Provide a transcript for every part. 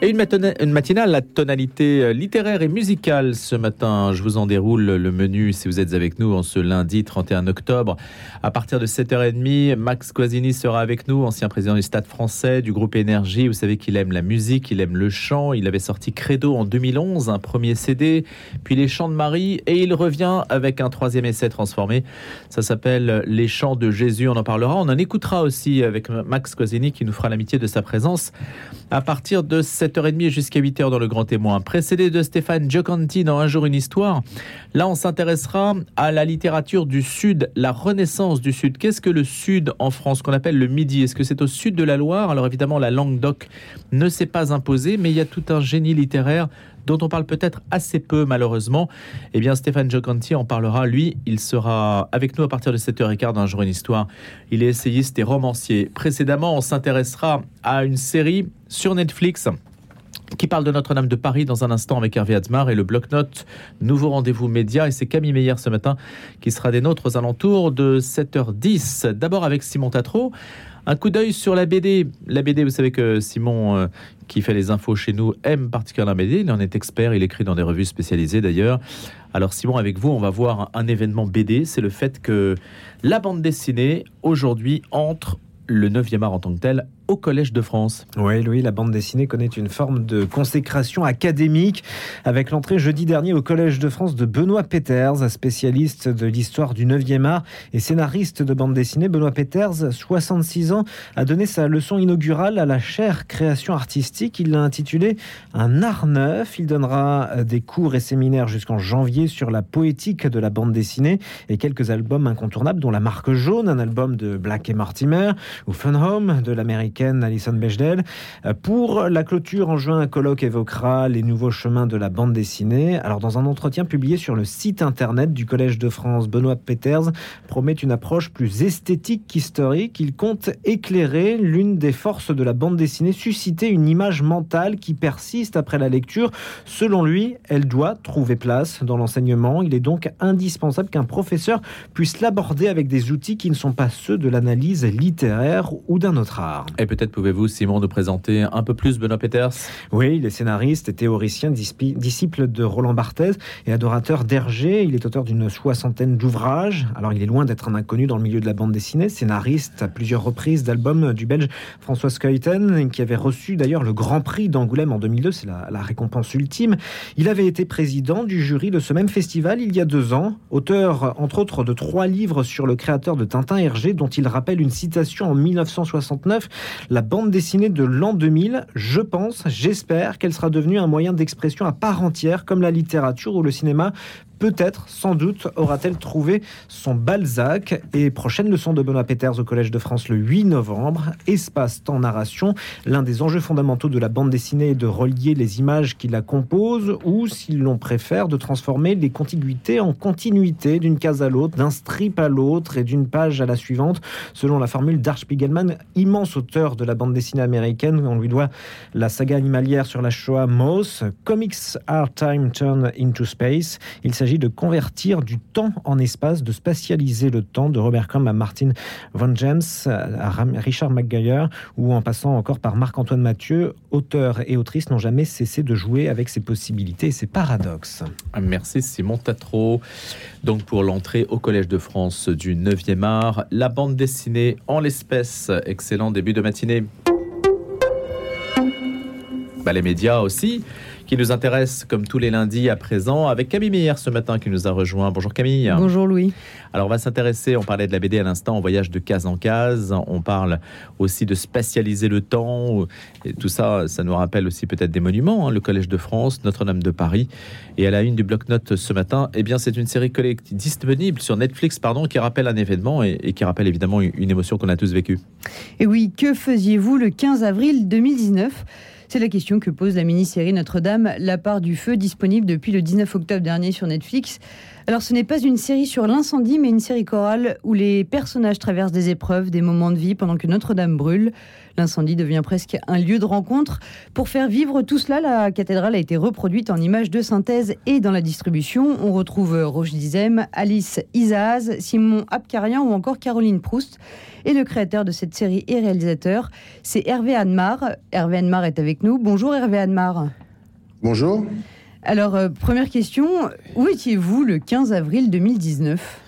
Et une, matinale à tonalité euh, littéraire et musicale ce matin. Je vous en déroule le menu si vous êtes avec nous en ce lundi 31 octobre. À partir de 7h30, Max Coisini sera avec nous, ancien président du Stade français, du groupe Énergie. Vous savez qu'il aime la musique, il aime le chant. Il avait sorti Credo en 2011, un premier CD, puis Les Chants de Marie, et il revient avec un troisième essai transformé. Ça s'appelle Les Chants de Jésus. On en parlera. On en écoutera aussi avec Max Coisini qui nous fera l'amitié de sa présence à partir de 7h30 jusqu'à 8h dans le Grand Témoin. Précédé de Stéphane Giocanti dans Un jour une histoire. Là, on s'intéressera à la littérature du Sud, la renaissance du Sud. Qu'est-ce que le Sud en France, qu'on appelle le Midi? Est-ce que c'est au sud de la Loire? Alors évidemment, la langue doc ne s'est pas imposée, mais il y a tout un génie littéraire dont on parle peut-être assez peu malheureusement. Eh bien, Stéphane Giocanti en parlera. Lui, il sera avec nous à partir de 7h15 dans Un jour une histoire. Il est essayiste et romancier. Précédemment, on s'intéressera à une série sur Netflix qui parle de Notre-Dame de Paris dans un instant avec Hervé Admar et le bloc-notes Nouveau rendez-vous média. Et c'est Camille Meyer ce matin qui sera des nôtres aux alentours de 7h10. D'abord avec Simon Tatro. Un coup d'œil sur la BD. La BD, vous savez que Simon, euh, qui fait les infos chez nous, aime particulièrement la BD. Il en est expert, il écrit dans des revues spécialisées d'ailleurs. Alors Simon, avec vous, on va voir un événement BD. C'est le fait que la bande dessinée, aujourd'hui, entre le 9e art en tant que tel au Collège de France. Oui, Louis, la bande dessinée connaît une forme de consécration académique avec l'entrée jeudi dernier au Collège de France de Benoît Peters, spécialiste de l'histoire du 9e art et scénariste de bande dessinée. Benoît Peters, 66 ans, a donné sa leçon inaugurale à la chaire création artistique. Il l'a intitulée Un art neuf. Il donnera des cours et séminaires jusqu'en janvier sur la poétique de la bande dessinée et quelques albums incontournables, dont La Marque Jaune, un album de Black et Mortimer, ou Fun Home de l'américain Alison Bechdel. Euh, pour la clôture en juin, un colloque évoquera les nouveaux chemins de la bande dessinée. Alors, dans un entretien publié sur le site internet du Collège de France, Benoît Peters promet une approche plus esthétique qu'historique. Il compte éclairer l'une des forces de la bande dessinée, susciter une image mentale qui persiste après la lecture. Selon lui, elle doit trouver place dans l'enseignement. Il est donc indispensable qu'un professeur puisse l'aborder avec des outils qui ne sont pas ceux de l'analyse littéraire ou d'un autre art peut-être pouvez-vous, Simon, nous présenter un peu plus Benoît Peters Oui, il est scénariste et théoricien, disciple de Roland Barthez et adorateur d'Hergé. Il est auteur d'une soixantaine d'ouvrages. Alors, il est loin d'être un inconnu dans le milieu de la bande dessinée. Scénariste à plusieurs reprises d'albums du Belge François Skeuten, qui avait reçu d'ailleurs le Grand Prix d'Angoulême en 2002. C'est la, la récompense ultime. Il avait été président du jury de ce même festival il y a deux ans. Auteur, entre autres, de trois livres sur le créateur de Tintin Hergé, dont il rappelle une citation en 1969 la bande dessinée de l'an 2000, je pense, j'espère qu'elle sera devenue un moyen d'expression à part entière, comme la littérature ou le cinéma peut-être, sans doute, aura-t-elle trouvé son Balzac. Et prochaine leçon de Benoît Peters au Collège de France le 8 novembre. Espace, temps, narration. L'un des enjeux fondamentaux de la bande dessinée est de relier les images qui la composent ou, s'ils l'on préfère, de transformer les contiguïtés en continuité d'une case à l'autre, d'un strip à l'autre et d'une page à la suivante, selon la formule d'Arch Spiegelman, immense auteur de la bande dessinée américaine. On lui doit la saga animalière sur la Shoah Moss, Comics Are Time Turn into Space. Il s'agit de convertir du temps en espace, de spatialiser le temps, de Robert Crumb à Martin Von James, à Richard McGuire, ou en passant encore par Marc-Antoine Mathieu, auteur et autrice n'ont jamais cessé de jouer avec ses possibilités et ses paradoxes. Merci Simon Tatro. Donc pour l'entrée au Collège de France du 9e art, la bande dessinée en l'espèce. Excellent début de matinée. Bah, les médias aussi qui nous intéresse comme tous les lundis à présent avec Camille Meyer ce matin qui nous a rejoint. Bonjour Camille. Bonjour Louis. Alors on va s'intéresser, on parlait de la BD à l'instant, on voyage de case en case, on parle aussi de spatialiser le temps, et tout ça, ça nous rappelle aussi peut-être des monuments, hein, le Collège de France, Notre-Dame de Paris, et à la une du bloc-notes ce matin, eh bien c'est une série collective disponible sur Netflix, pardon, qui rappelle un événement et, et qui rappelle évidemment une émotion qu'on a tous vécue. Et oui, que faisiez-vous le 15 avril 2019 c'est la question que pose la mini-série Notre-Dame, La part du feu, disponible depuis le 19 octobre dernier sur Netflix. Alors ce n'est pas une série sur l'incendie, mais une série chorale où les personnages traversent des épreuves, des moments de vie pendant que Notre-Dame brûle. L'incendie devient presque un lieu de rencontre. Pour faire vivre tout cela, la cathédrale a été reproduite en images de synthèse et dans la distribution. On retrouve Roche Dizem, Alice Isaaz, Simon Abkarian ou encore Caroline Proust. Et le créateur de cette série et réalisateur, c'est Hervé Anmar. Hervé Anmar est avec nous. Bonjour Hervé Anmar. Bonjour. Alors, euh, première question, où étiez-vous le 15 avril 2019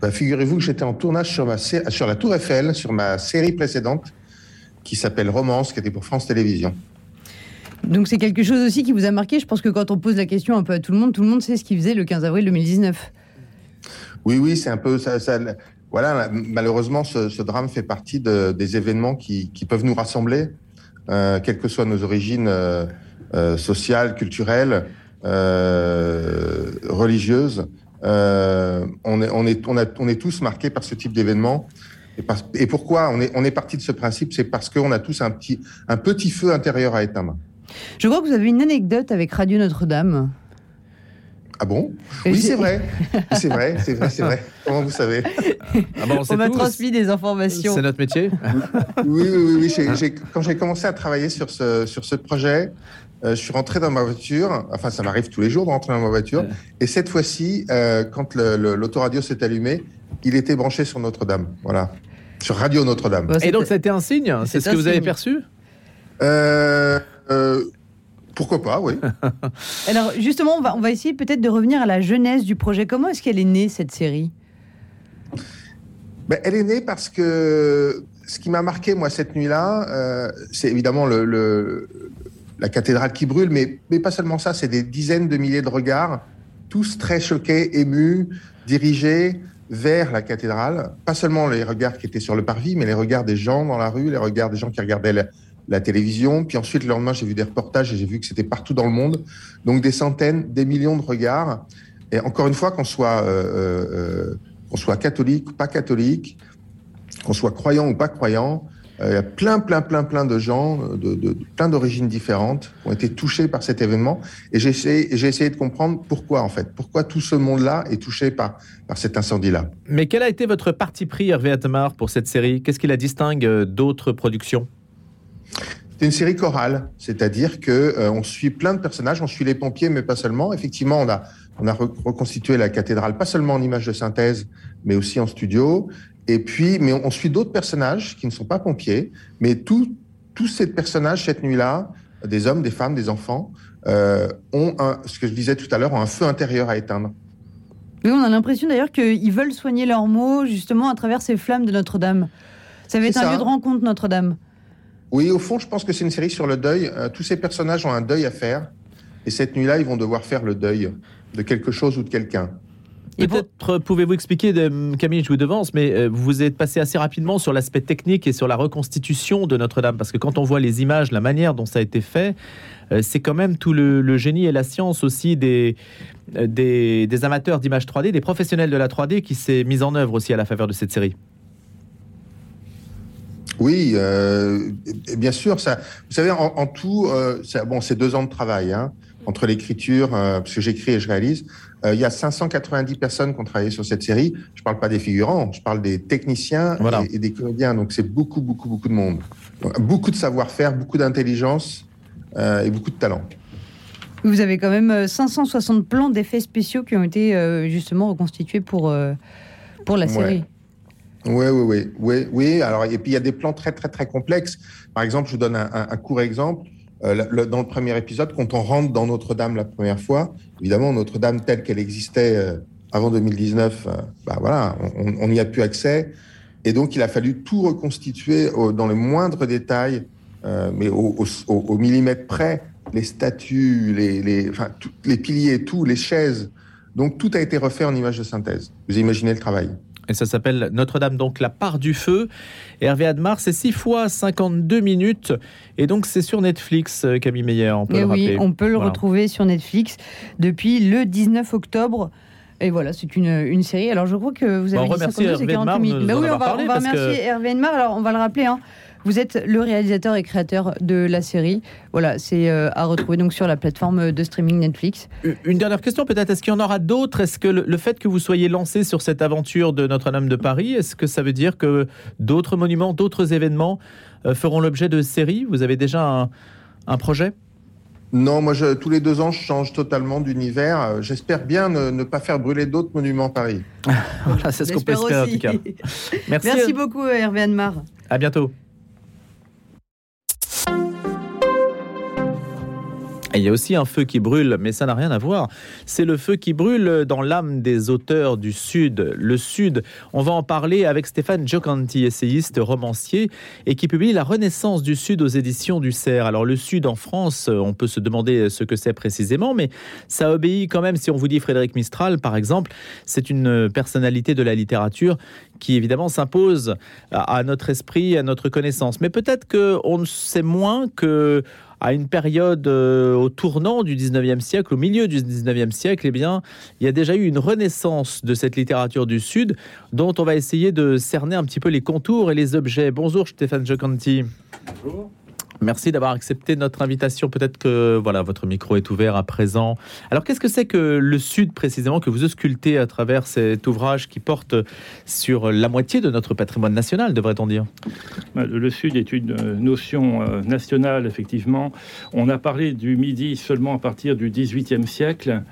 bah, Figurez-vous que j'étais en tournage sur, ma, sur la Tour Eiffel, sur ma série précédente, qui s'appelle Romance, qui était pour France Télévisions. Donc c'est quelque chose aussi qui vous a marqué. Je pense que quand on pose la question un peu à tout le monde, tout le monde sait ce qu'il faisait le 15 avril 2019. Oui, oui, c'est un peu ça. voilà, malheureusement, ce, drame fait partie des événements qui, peuvent nous rassembler, euh, quelles que soient nos origines. Euh, euh, sociale, culturelle, euh, religieuse. Euh, on, est, on, est, on, a, on est tous marqués par ce type d'événement. Et, et, pourquoi on est, on est parti de ce principe? C'est parce qu'on a tous un petit, un petit feu intérieur à éteindre. Je crois que vous avez une anecdote avec Radio Notre-Dame. Ah bon? Oui, c'est vrai. C'est vrai, c'est vrai, c'est vrai. Comment vous savez? Ah On m'a transmis des informations. C'est notre métier? Oui, oui, oui. quand j'ai commencé à travailler sur ce, sur ce projet, euh, je suis rentré dans ma voiture, enfin ça m'arrive tous les jours de rentrer dans ma voiture, et cette fois-ci, euh, quand l'autoradio s'est allumé, il était branché sur Notre-Dame, voilà, sur Radio Notre-Dame. et donc c'était un signe C'est ce que vous avez perçu? Euh, Pourquoi pas, oui. Alors justement, on va, on va essayer peut-être de revenir à la jeunesse du projet. Comment est-ce qu'elle est née, cette série? Ben, Elle est née parce que ce qui m'a marqué, moi, cette nuit-là, c'est évidemment le, la cathédrale qui brûle, mais, mais pas seulement ça, c'est des dizaines de milliers de regards, tous très choqués, émus, dirigés vers la cathédrale. Pas seulement les regards qui étaient sur le parvis, mais les regards des gens dans la rue, les regards des gens qui regardaient la, télévision. Puis ensuite, le lendemain, j'ai vu des reportages et j'ai vu que c'était partout dans le monde. Donc des centaines, des millions de regards. Et encore une fois, qu'on soit, euh, euh, euh qu'on soit catholique ou pas catholique, qu'on soit croyant ou pas croyant, il y a plein, plein, plein, plein de gens, de, plein d'origines différentes, qui ont été touchés par cet événement. Et j'ai essayé, j'ai essayé de comprendre pourquoi, en fait. Pourquoi tout ce monde-là est touché par, par cet incendie-là. Mais quel a été votre parti pris, Hervé Atmar, pour cette série? Qu'est-ce qui la distingue euh, d'autres productions? C'est une série chorale, c'est-à-dire que euh, on suit plein de personnages, on suit les pompiers, mais pas seulement. Effectivement, on a on a reconstitué la cathédrale pas seulement en images de synthèse, mais aussi en studio. Et puis, mais on, suit d'autres personnages qui ne sont pas pompiers, mais tous ces personnages cette nuit-là, des hommes, des femmes, des enfants, euh, ont un, ce que je disais tout à l'heure, ont un feu intérieur à éteindre. Oui, on a l'impression d'ailleurs qu'ils veulent soigner leurs maux justement à travers ces flammes de Notre-Dame. Ça va être un lieu de rencontre, Notre-Dame. Oui, au fond, je pense que c'est une série sur le deuil. Euh, tous ces personnages ont un deuil à faire. Et cette nuit-là, ils vont devoir faire le deuil de quelque chose ou de quelqu'un. Peut-être pouvez-vous expliquer, de, Camille, je vous devance, mais euh, vous êtes passé assez rapidement sur l'aspect technique et sur la reconstitution de Notre-Dame, parce que quand on voit les images, la manière dont ça a été fait, euh, c'est quand même tout le, génie et la science aussi des, euh, des, des amateurs d'images 3D, des professionnels de la 3D qui s'est mis en œuvre aussi à la faveur de cette série. Oui, bien sûr. Ça, vous savez, en, tout, bon, c'est deux ans de travail hein, entre l'écriture, parce que j'écris et je réalise, euh, il y a 590 personnes qui ont travaillé sur cette série. Je ne parle pas des figurants, je parle des techniciens et, des comédiens. Donc c'est beaucoup, beaucoup, beaucoup de monde. beaucoup de savoir-faire, beaucoup d'intelligence euh, et beaucoup de talent. Vous avez quand même 560 euh, plans d'effets spéciaux qui ont été justement reconstitués pour, pour la série. Oui, oui, oui, oui, oui. Alors, et puis il y a des plans très, très, très complexes. Par exemple, je vous donne un, un court exemple. Euh, dans le premier épisode, quand on rentre dans Notre-Dame la première fois, évidemment, Notre-Dame telle qu'elle existait euh, avant 2019, euh, bah voilà, on n'y a plus accès. Et donc, il a fallu tout reconstituer dans les moindres détails, mais au, millimètre près, les statues, les, les, enfin, les piliers, tout, les chaises. Donc, tout a été refait en image de synthèse. Vous imaginez le travail. Et ça s'appelle Notre-Dame, donc la part du feu. Hervé Admar, c'est 6 fois 52 minutes. Et donc c'est sur Netflix, euh, Camille Meyer, on peut le oui, on peut le retrouver sur Netflix depuis le 19 octobre. Et voilà, c'est une, une, série. Alors je crois que vous avez bon, dit 52 40 minutes. Bah oui, on va, on va remercier Hervé Admar. Alors on va le rappeler. Hein. Vous êtes le réalisateur et créateur de la série. Voilà, c'est euh, à retrouver donc sur la plateforme de streaming Netflix. Une dernière question peut-être, est-ce qu'il y en aura d'autres? Est-ce que le, fait que vous soyez lancé sur cette aventure de Notre-Dame de Paris, est-ce que ça veut dire que d'autres monuments, d'autres événements feront l'objet de séries? Vous avez déjà un, projet? Non, moi, je, tous les deux ans, je change totalement d'univers. J'espère bien ne, pas faire brûler d'autres monuments Paris. voilà, c'est ce qu'on peut espérer en tout cas. Merci, Merci beaucoup, Hervé Anmar. À bientôt. Il y a aussi un feu qui brûle, mais ça n'a rien à voir. C'est le feu qui brûle dans l'âme des auteurs du Sud. Le Sud, on va en parler avec Stéphane Giocanti, essayiste, romancier, et qui publie La Renaissance du Sud aux éditions du Cerf. Alors le Sud en France, on peut se demander ce que c'est précisément, mais ça obéit quand même, si on vous dit Frédéric Mistral, par exemple, c'est une personnalité de la littérature qui évidemment s'impose à notre esprit, à notre connaissance. Mais peut-être qu'on sait moins que à une période euh, au tournant du 19e siècle, au milieu du 19e siècle, eh bien, il y a déjà eu une renaissance de cette littérature du Sud dont on va essayer de cerner un petit peu les contours et les objets. Bonjour Stéphane Giocanti. Bonjour. Merci d'avoir accepté notre invitation. Peut-être que voilà, votre micro est ouvert à présent. Alors, qu'est-ce que c'est que le Sud précisément que vous auscultez à travers cet ouvrage qui porte sur la moitié de notre patrimoine national, devrait-on dire? Bah, Le Sud est une euh, notion euh, nationale, effectivement. On a parlé du Midi seulement à partir du XVIIIe siècle,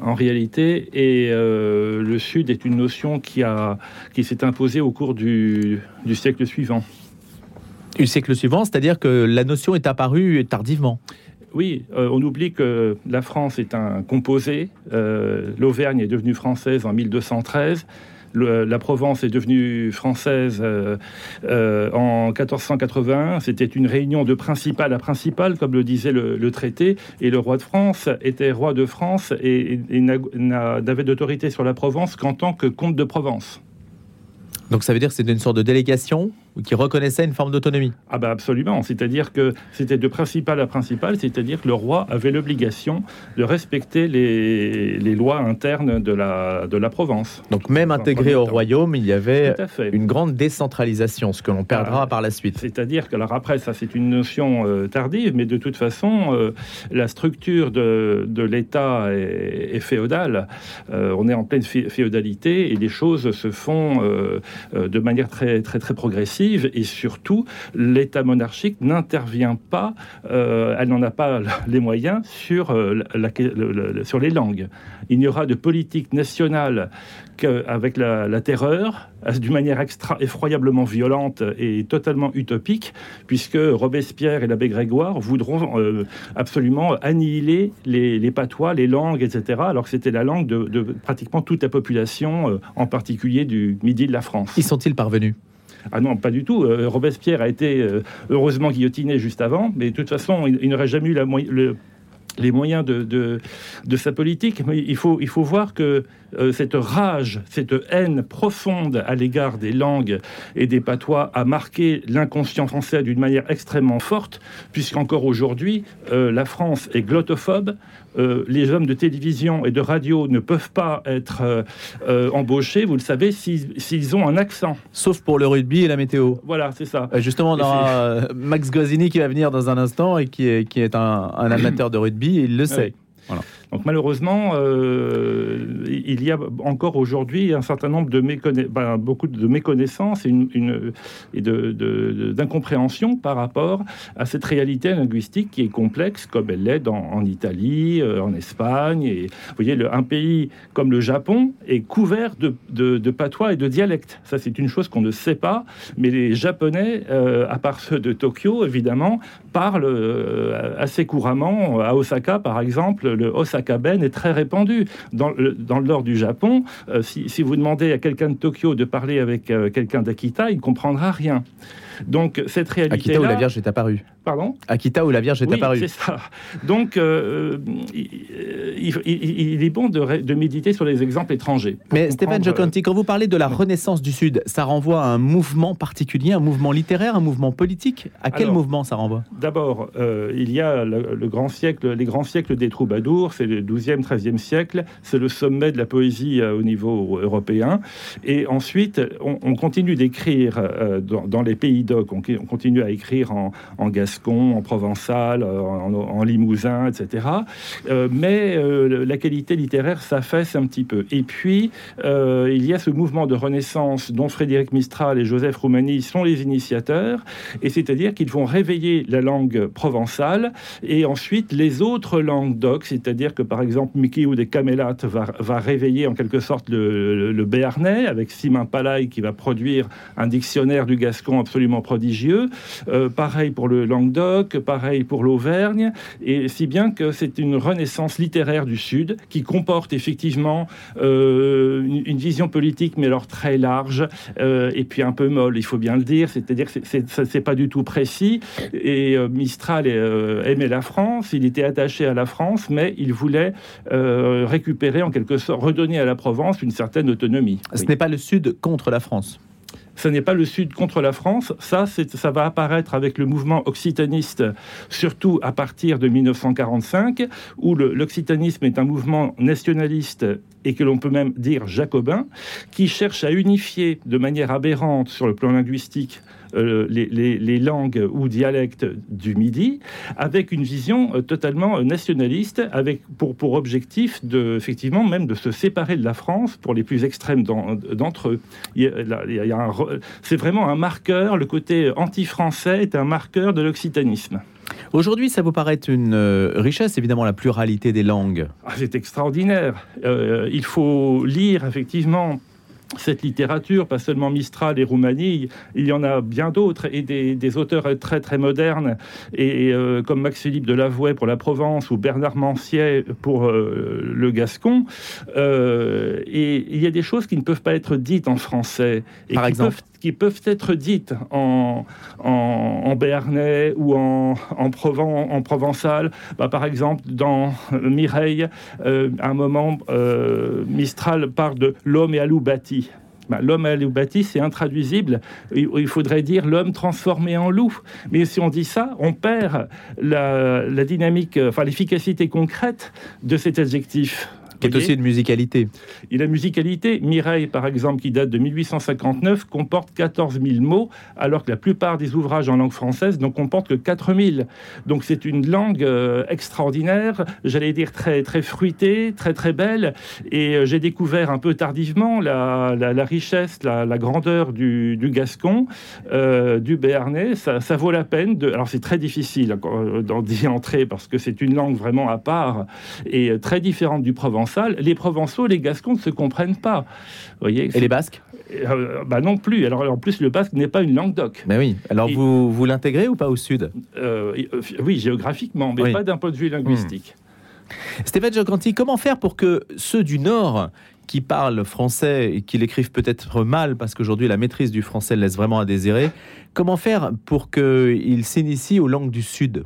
en réalité, et euh, le Sud est une notion qui, a, qui s'est imposée au cours du siècle suivant du siècle suivant, c'est-à-dire que la notion est apparue tardivement. Oui, euh, on oublie que la France est un composé. Euh, L'Auvergne est devenue française en 1213. la Provence est devenue française euh, en 1481. C'était une réunion de principal à principal, comme le disait le, traité. Et le roi de France était roi de France et n'avait d'autorité sur la Provence qu'en tant que comte de Provence. Donc ça veut dire que c'est une sorte de délégation? Qui reconnaissait une forme d'autonomie. Ah ben absolument, c'est-à-dire que c'était de principal à principal, c'est-à-dire que le roi avait l'obligation de respecter les, les, lois internes de la, de la Provence. Donc même intégré au royaume, il y avait une grande décentralisation, ce que l'on perdra ah, par la suite. C'est-à-dire que, alors après, ça c'est une notion euh, tardive, mais de toute façon, euh, la structure de, de l'État est, féodale. Euh, on est en pleine féodalité et les choses se font de manière très, très, très progressive et surtout, l'État monarchique n'intervient pas, euh, elle n'en a pas les moyens sur, euh, sur les langues. Il n'y aura de politique nationale qu'avec la, terreur, d'une manière extra effroyablement violente et totalement utopique, puisque Robespierre et l'abbé Grégoire voudront euh, absolument annihiler les, patois, les langues, etc., alors que c'était la langue de, pratiquement toute la population, en particulier du midi de la France. Y sont-ils parvenus? Ah non, pas du tout. Euh, Robespierre a été euh, heureusement guillotiné juste avant, mais de toute façon, il, n'aurait jamais eu les moyens de, sa politique. Mais il faut, il faut voir que euh, cette rage, cette haine profonde à l'égard des langues et des patois a marqué l'inconscient français d'une manière extrêmement forte, puisqu'encore aujourd'hui, la France est glottophobe, euh, les hommes de télévision et de radio ne peuvent pas être euh, euh, embauchés, vous le savez, s'ils ont un accent. Sauf pour le rugby et la météo. Voilà, c'est ça. justement, on aura Max Guazzini qui va venir dans un instant et qui est, qui est un, amateur de rugby, et il le sait. Voilà. Donc malheureusement, euh, il y a encore aujourd'hui un certain nombre de ben, beaucoup de méconnaissances et, une, d'incompréhension par rapport à cette réalité linguistique qui est complexe, comme elle l'est en Italie, euh, en Espagne. Et vous voyez, un pays comme le Japon est couvert de, de, patois et de dialectes. Ça, c'est une chose qu'on ne sait pas, mais les Japonais, euh, à part ceux de Tokyo, évidemment, parlent assez couramment. À Osaka, par exemple, le Osaka Kaben est très répandu. Dans le, dans le nord du Japon, euh, si, si, vous demandez à quelqu'un de Tokyo de parler avec euh, quelqu'un d'Akita, il ne comprendra rien. Donc cette réalité Akita où la Vierge est apparue. Pardon Akita où la Vierge est oui, apparue. c'est ça. Donc euh, il, est bon de, méditer sur les exemples étrangers. Mais Stéphane Giocanti, quand vous parlez de la Renaissance du Sud, ça renvoie à un mouvement particulier, un mouvement littéraire, un mouvement politique? À quel mouvement ça renvoie? D'abord, il y a le, grand siècle, les grands siècles des troubadours, c'est le 12e, 13e siècle, c'est le sommet de la poésie au niveau européen. Et ensuite, on, continue d'écrire dans, dans les pays on, continue à écrire en, en gascon, en provençal, en, limousin, etc. mais la qualité littéraire s'affaisse un petit peu. Et puis, il y a ce mouvement de renaissance dont Frédéric Mistral et Joseph Roumani sont les initiateurs, et c'est-à-dire qu'ils vont réveiller la langue provençale et ensuite les autres langues d'oc, c'est-à-dire que par exemple Mickey ou des Camélates va, réveiller en quelque sorte le, béarnais avec Simon Palay qui va produire un dictionnaire du gascon absolument prodigieux. Euh, pareil pour le Languedoc, pareil pour l'Auvergne, et si bien que c'est une renaissance littéraire du Sud qui comporte effectivement euh, une, vision politique, mais alors très large, euh, et puis un peu molle, il faut bien le dire, c'est-à-dire que c'est pas du tout précis, et Mistral aimait la France, il était attaché à la France, mais il voulait récupérer en quelque sorte, redonner à la Provence une certaine autonomie. Ce n'est pas le Sud contre la France ce n'est pas le Sud contre la France. Ça, ça va apparaître avec le mouvement occitaniste, surtout à partir de 1945, où l'occitanisme est un mouvement nationaliste et que l'on peut même dire jacobin, qui cherche à unifier de manière aberrante sur le plan linguistique euh, les, langues ou dialectes du Midi, avec une vision euh, totalement nationaliste, avec pour, pour objectif de, effectivement même de se séparer de la France pour les plus extrêmes d'entre eux. C'est vraiment un marqueur, le côté anti-français est un marqueur de l'occitanisme. Aujourd'hui, ça vous paraît une euh, richesse, évidemment, la pluralité des langues? Ah, c'est extraordinaire. il faut lire, effectivement, cette littérature, pas seulement Mistral et Roumanie, il y en a bien d'autres, et des, auteurs très très modernes, et, euh, comme Max-Philippe de Lavouet pour la Provence, ou Bernard Mancier pour euh, le Gascon. Euh, et il y a des choses qui ne peuvent pas être dites en français. Et Par exemple qui peuvent être dites en, en, béarnais ou en, en, en provençal. Bah, par exemple, dans Mireille, à un moment, Mistral parle de l'homme et alou Bah, l'homme à loup bâti, c'est intraduisible. Il faudrait dire l'homme transformé en loup. Mais si on dit ça, on perd la, la dynamique, enfin l'efficacité concrète de cet adjectif qui est aussi une musicalité. Et la musicalité, Mireille, par exemple, qui date de 1859, comporte 14 000 mots, alors que la plupart des ouvrages en langue française n'en comportent que 4 000. Donc c'est une langue euh, extraordinaire, j'allais dire très, très fruitée, très très belle. Et euh, j'ai découvert un peu tardivement la, la, richesse, la, la, grandeur du, du gascon, euh, du béarnais. Ça, ça, vaut la peine de. Alors c'est très difficile d'y entrer parce que c'est une langue vraiment à part et très différente du provençal les Provençaux, les Gascons ne se comprennent pas. Voyez, Et les Basques? Euh, bah non plus. Alors en plus, le basque n'est pas une langue d'oc. Mais oui. Alors vous, vous l'intégrez ou pas au sud? Euh, Oui, géographiquement, mais pas d'un point de vue linguistique. Hmm. Stéphane Giocanti, comment faire pour que ceux du Nord qui parlent français et qui l'écrivent peut-être mal, parce qu'aujourd'hui la maîtrise du français laisse vraiment à désirer, comment faire pour qu'ils s'initient aux langues du Sud?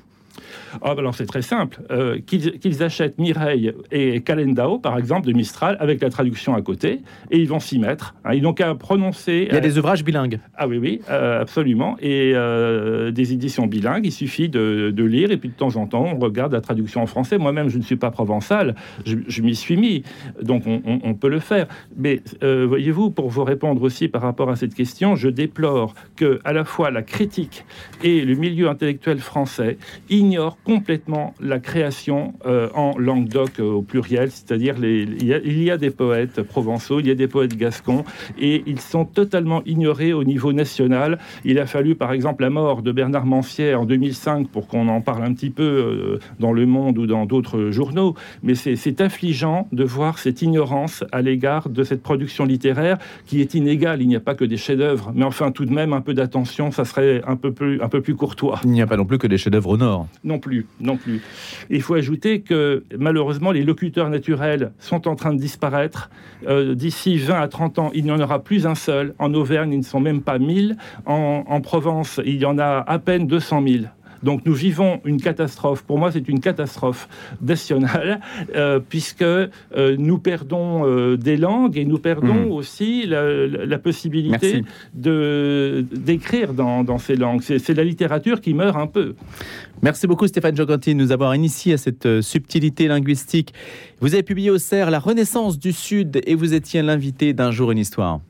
Ah, bah alors c'est très simple. Euh, qu'ils achètent Mireille et Calendao, par exemple, de Mistral, avec la traduction à côté, et ils vont s'y mettre. Hein. ils n'ont qu'à prononcer. Il y a des ouvrages bilingues. Ah oui, oui, euh, absolument. Et euh, des éditions bilingues, il suffit de, lire, et puis de temps en temps, on regarde la traduction en français. Moi-même, je ne suis pas provençal, je, m'y suis mis, donc on, peut le faire. Mais voyez-vous, pour vous répondre aussi par rapport à cette question, je déplore que à la fois la critique et le milieu intellectuel français ignorent complètement la création euh, en Languedoc euh, au pluriel, c'est-à-dire il, il, y a des poètes provençaux, il y a des poètes gascons, et ils sont totalement ignorés au niveau national. Il a fallu, par exemple, la mort de Bernard Mancier en 2005 pour qu'on en parle un petit peu euh, dans Le Monde ou dans d'autres journaux, mais c'est affligeant de voir cette ignorance à l'égard de cette production littéraire qui est inégale. Il n'y a pas que des chefs-d'œuvre, mais enfin tout de même un peu d'attention, ça serait un peu plus, un peu plus courtois. Il n'y a pas non plus que des chefs-d'œuvre au Nord. Non plus non plus. Il faut ajouter que malheureusement, les locuteurs naturels sont en train de disparaître. Euh, d'ici 20 à 30 ans, il n'y en aura plus un seul. En Auvergne, ils ne sont même pas 1000. En, en Provence, il y en a à peine 200 000. Donc nous vivons une catastrophe. Pour moi, c'est une catastrophe nationale, euh, puisque euh, nous perdons euh, des langues et nous perdons mmh. aussi la, possibilité de d'écrire dans, ces langues. C'est la littérature qui meurt un peu. Merci beaucoup Stéphane Giocanti de nous avoir initié à cette subtilité linguistique. Vous avez publié au CERF La Renaissance du Sud et vous étiez l'invité d'un jour une histoire.